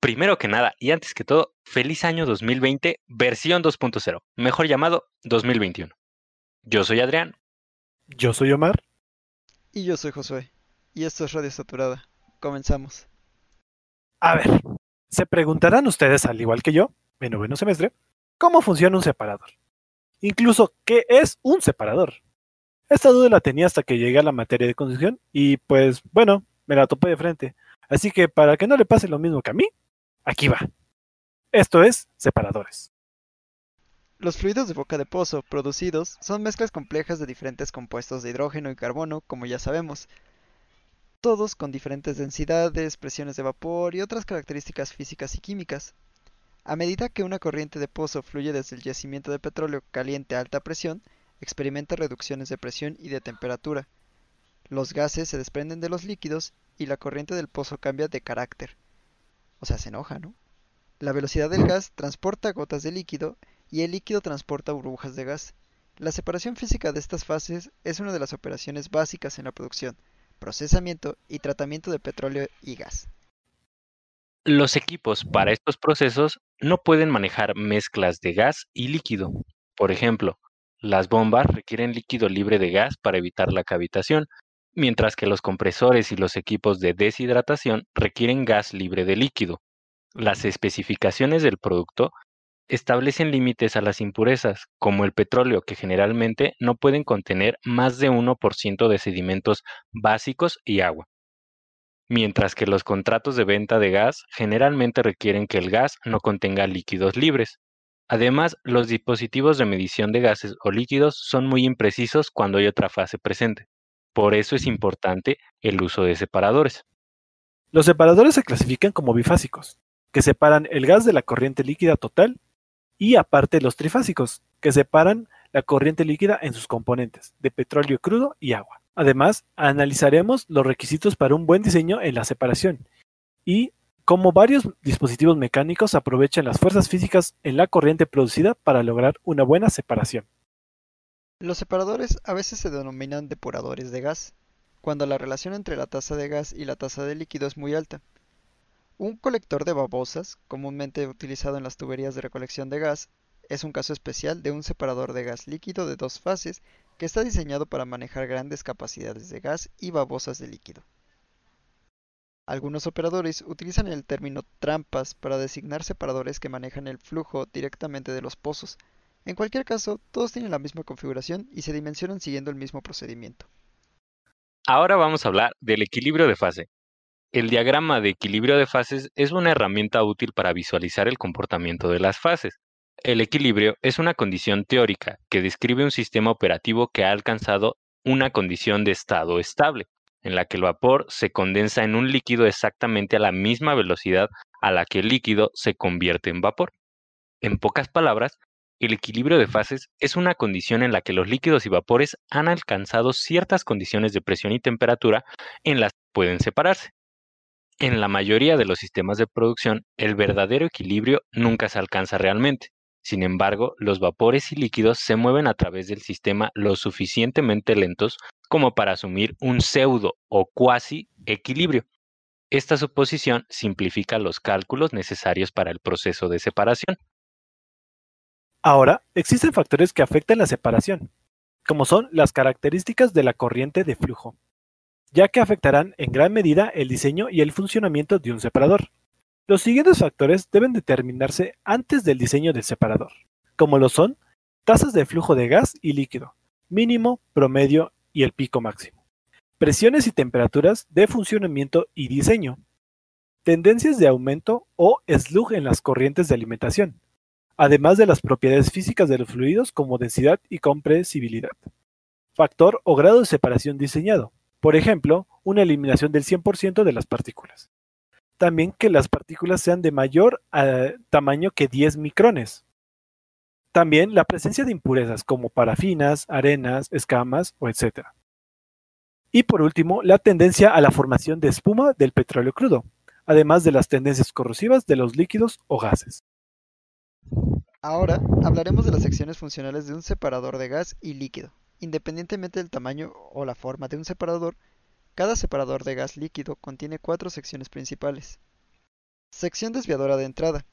Primero que nada, y antes que todo, feliz año 2020, versión 2.0, mejor llamado 2021. Yo soy Adrián. Yo soy Omar. Y yo soy Josué. Y esto es Radio Saturada. Comenzamos. A ver, se preguntarán ustedes, al igual que yo, en noveno semestre, cómo funciona un separador. Incluso, ¿qué es un separador? Esta duda la tenía hasta que llegué a la materia de conducción y pues bueno, me la topé de frente. Así que para que no le pase lo mismo que a mí, aquí va. Esto es separadores. Los fluidos de boca de pozo producidos son mezclas complejas de diferentes compuestos de hidrógeno y carbono, como ya sabemos, todos con diferentes densidades, presiones de vapor y otras características físicas y químicas. A medida que una corriente de pozo fluye desde el yacimiento de petróleo caliente a alta presión, experimenta reducciones de presión y de temperatura. Los gases se desprenden de los líquidos y la corriente del pozo cambia de carácter. O sea, se enoja, ¿no? La velocidad del gas transporta gotas de líquido y el líquido transporta burbujas de gas. La separación física de estas fases es una de las operaciones básicas en la producción, procesamiento y tratamiento de petróleo y gas. Los equipos para estos procesos no pueden manejar mezclas de gas y líquido. Por ejemplo, las bombas requieren líquido libre de gas para evitar la cavitación, mientras que los compresores y los equipos de deshidratación requieren gas libre de líquido. Las especificaciones del producto establecen límites a las impurezas, como el petróleo, que generalmente no pueden contener más de 1% de sedimentos básicos y agua. Mientras que los contratos de venta de gas generalmente requieren que el gas no contenga líquidos libres. Además, los dispositivos de medición de gases o líquidos son muy imprecisos cuando hay otra fase presente. Por eso es importante el uso de separadores. Los separadores se clasifican como bifásicos, que separan el gas de la corriente líquida total y aparte los trifásicos, que separan la corriente líquida en sus componentes, de petróleo crudo y agua. Además, analizaremos los requisitos para un buen diseño en la separación y cómo varios dispositivos mecánicos aprovechan las fuerzas físicas en la corriente producida para lograr una buena separación. Los separadores a veces se denominan depuradores de gas, cuando la relación entre la tasa de gas y la tasa de líquido es muy alta. Un colector de babosas, comúnmente utilizado en las tuberías de recolección de gas, es un caso especial de un separador de gas líquido de dos fases que está diseñado para manejar grandes capacidades de gas y babosas de líquido. Algunos operadores utilizan el término trampas para designar separadores que manejan el flujo directamente de los pozos. En cualquier caso, todos tienen la misma configuración y se dimensionan siguiendo el mismo procedimiento. Ahora vamos a hablar del equilibrio de fase, el diagrama de equilibrio de fases es una herramienta útil para visualizar el comportamiento de las fases. El equilibrio es una condición teórica que describe un sistema operativo que ha alcanzado una condición de estado estable, en la que el vapor se condensa en un líquido exactamente a la misma velocidad a la que el líquido se convierte en vapor. En pocas palabras, el equilibrio de fases es una condición en la que los líquidos y vapores han alcanzado ciertas condiciones de presión y temperatura en las que pueden separarse. En la mayoría de los sistemas de producción, el verdadero equilibrio nunca se alcanza realmente. Sin embargo, los vapores y líquidos se mueven a través del sistema lo suficientemente lentos como para asumir un pseudo o cuasi equilibrio. Esta suposición simplifica los cálculos necesarios para el proceso de separación. Ahora, existen factores que afectan la separación, como son las características de la corriente de flujo ya que afectarán en gran medida el diseño y el funcionamiento de un separador. Los siguientes factores deben determinarse antes del diseño del separador, como lo son tasas de flujo de gas y líquido, mínimo, promedio y el pico máximo, presiones y temperaturas de funcionamiento y diseño, tendencias de aumento o slug en las corrientes de alimentación, además de las propiedades físicas de los fluidos como densidad y compresibilidad, factor o grado de separación diseñado, por ejemplo, una eliminación del 100% de las partículas. También que las partículas sean de mayor eh, tamaño que 10 micrones. También la presencia de impurezas como parafinas, arenas, escamas o etc. Y por último, la tendencia a la formación de espuma del petróleo crudo, además de las tendencias corrosivas de los líquidos o gases. Ahora hablaremos de las secciones funcionales de un separador de gas y líquido. Independientemente del tamaño o la forma de un separador, cada separador de gas líquido contiene cuatro secciones principales. Sección desviadora de entrada.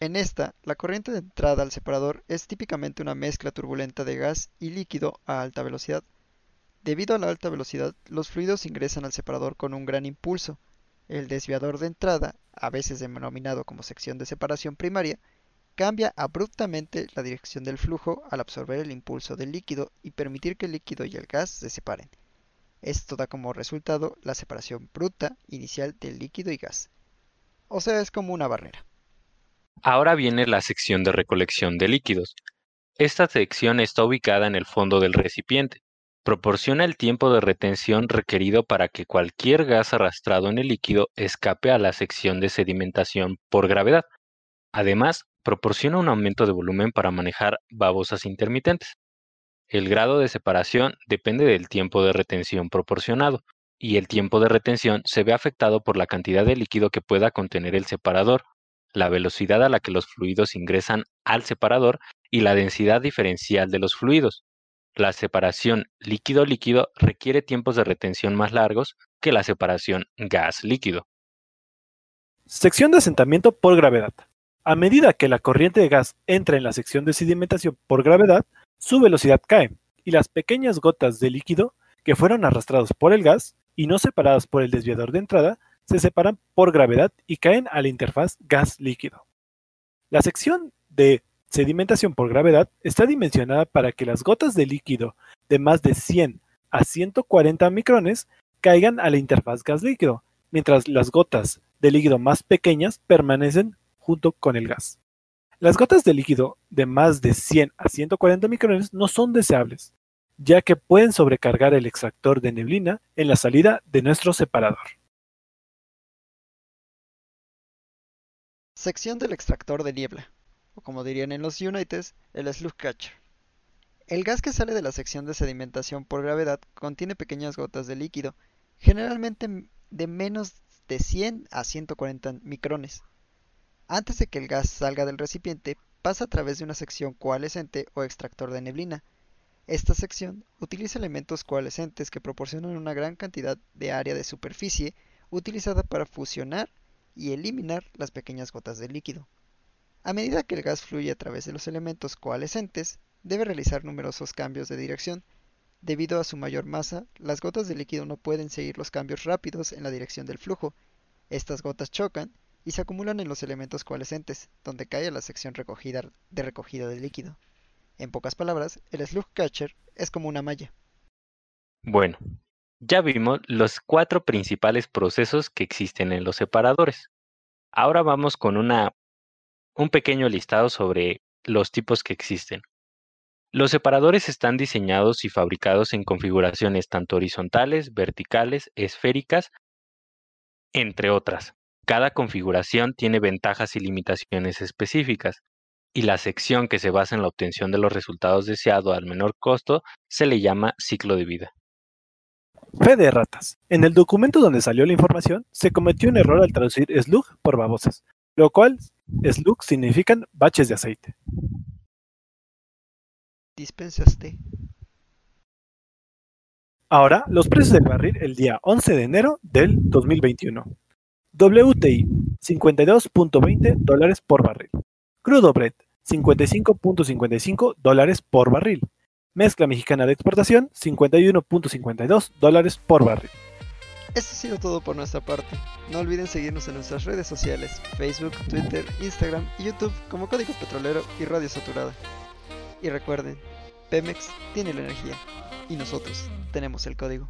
En esta, la corriente de entrada al separador es típicamente una mezcla turbulenta de gas y líquido a alta velocidad. Debido a la alta velocidad, los fluidos ingresan al separador con un gran impulso. El desviador de entrada, a veces denominado como sección de separación primaria, cambia abruptamente la dirección del flujo al absorber el impulso del líquido y permitir que el líquido y el gas se separen. Esto da como resultado la separación bruta inicial del líquido y gas. O sea, es como una barrera. Ahora viene la sección de recolección de líquidos. Esta sección está ubicada en el fondo del recipiente. Proporciona el tiempo de retención requerido para que cualquier gas arrastrado en el líquido escape a la sección de sedimentación por gravedad. Además, proporciona un aumento de volumen para manejar babosas intermitentes. El grado de separación depende del tiempo de retención proporcionado, y el tiempo de retención se ve afectado por la cantidad de líquido que pueda contener el separador, la velocidad a la que los fluidos ingresan al separador y la densidad diferencial de los fluidos. La separación líquido-líquido requiere tiempos de retención más largos que la separación gas-líquido. Sección de asentamiento por gravedad. A medida que la corriente de gas entra en la sección de sedimentación por gravedad, su velocidad cae y las pequeñas gotas de líquido que fueron arrastrados por el gas y no separadas por el desviador de entrada se separan por gravedad y caen a la interfaz gas-líquido. La sección de sedimentación por gravedad está dimensionada para que las gotas de líquido de más de 100 a 140 micrones caigan a la interfaz gas-líquido, mientras las gotas de líquido más pequeñas permanecen junto con el gas. Las gotas de líquido de más de 100 a 140 micrones no son deseables, ya que pueden sobrecargar el extractor de neblina en la salida de nuestro separador. Sección del extractor de niebla, o como dirían en los Unites, el slug catcher. El gas que sale de la sección de sedimentación por gravedad contiene pequeñas gotas de líquido, generalmente de menos de 100 a 140 micrones. Antes de que el gas salga del recipiente, pasa a través de una sección coalescente o extractor de neblina. Esta sección utiliza elementos coalescentes que proporcionan una gran cantidad de área de superficie utilizada para fusionar y eliminar las pequeñas gotas de líquido. A medida que el gas fluye a través de los elementos coalescentes, debe realizar numerosos cambios de dirección. Debido a su mayor masa, las gotas de líquido no pueden seguir los cambios rápidos en la dirección del flujo. Estas gotas chocan y se acumulan en los elementos coalescentes, donde cae la sección recogida de recogida de líquido. En pocas palabras, el slug catcher es como una malla. Bueno, ya vimos los cuatro principales procesos que existen en los separadores. Ahora vamos con una, un pequeño listado sobre los tipos que existen. Los separadores están diseñados y fabricados en configuraciones tanto horizontales, verticales, esféricas, entre otras. Cada configuración tiene ventajas y limitaciones específicas, y la sección que se basa en la obtención de los resultados deseados al menor costo se le llama ciclo de vida. Fe de ratas. En el documento donde salió la información, se cometió un error al traducir slug por babosas, lo cual slug significan baches de aceite. Dispensaste. Ahora, los precios del barril el día 11 de enero del 2021. WTI, 52.20 dólares por barril. Crudo Brent, 55.55 dólares por barril. Mezcla mexicana de exportación, 51.52 dólares por barril. Esto ha sido todo por nuestra parte. No olviden seguirnos en nuestras redes sociales, Facebook, Twitter, Instagram y YouTube como Código Petrolero y Radio Saturada. Y recuerden, Pemex tiene la energía y nosotros tenemos el código.